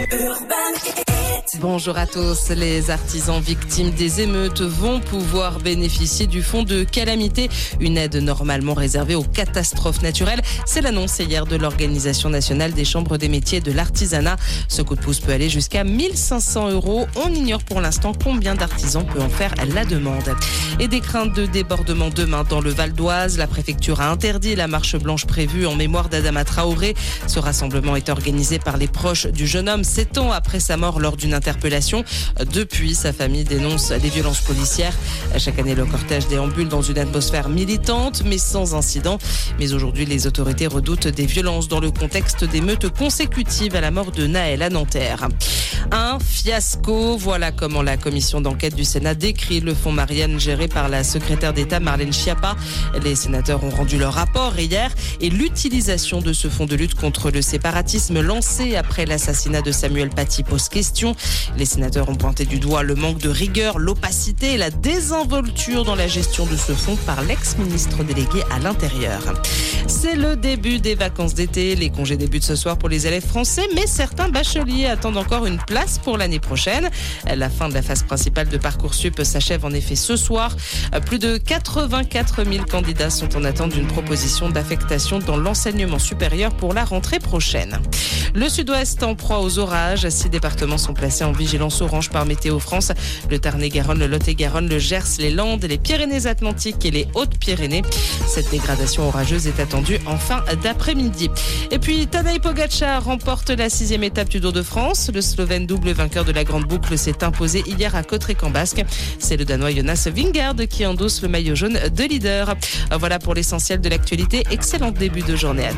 Urban. Bonjour à tous. Les artisans victimes des émeutes vont pouvoir bénéficier du fonds de calamité, une aide normalement réservée aux catastrophes naturelles. C'est l'annonce hier de l'Organisation nationale des chambres des métiers de l'artisanat. Ce coup de pouce peut aller jusqu'à 1500 euros. On ignore pour l'instant combien d'artisans peut en faire la demande. Et des craintes de débordement demain dans le Val d'Oise. La préfecture a interdit la marche blanche prévue en mémoire d'Adama Traoré. Ce rassemblement est organisé par les proches du jeune homme, sept ans après sa mort lors d'une interpellation. Depuis, sa famille dénonce des violences policières. Chaque année, le cortège déambule dans une atmosphère militante, mais sans incident. Mais aujourd'hui, les autorités redoutent des violences dans le contexte des meutes consécutives à la mort de Naël à Nanterre. Un fiasco. Voilà comment la commission d'enquête du Sénat décrit le fonds Marianne géré par la secrétaire d'État Marlène Schiappa. Les sénateurs ont rendu leur rapport hier et l'utilisation de ce fonds de lutte contre le séparatisme lancé après l'assassinat de Samuel Paty pose question. Les sénateurs ont pointé du doigt le manque de rigueur, l'opacité et la désinvolture dans la gestion de ce fonds par l'ex-ministre délégué à l'Intérieur. C'est le début des vacances d'été. Les congés débutent ce soir pour les élèves français, mais certains bacheliers attendent encore une place pour l'année prochaine. La fin de la phase principale de Parcoursup s'achève en effet ce soir. Plus de 84 000 candidats sont en attente d'une proposition d'affectation dans l'enseignement supérieur pour la rentrée prochaine. Le sud-ouest en proie aux orages. Six départements sont placés en vigilance orange par Météo France. Le Tarn-et-Garonne, le Lot-et-Garonne, le Gers, les Landes, les Pyrénées-Atlantiques et les Hautes-Pyrénées. Cette dégradation orageuse est attendue en fin d'après-midi. Et puis, Tadej Pogacar remporte la sixième étape du Tour de France. Le Slovène double vainqueur de la Grande Boucle s'est imposé hier à Cottrecamp-Basque. C'est le Danois Jonas Vingard qui endosse le maillot jaune de leader. Voilà pour l'essentiel de l'actualité. Excellent début de journée à tous.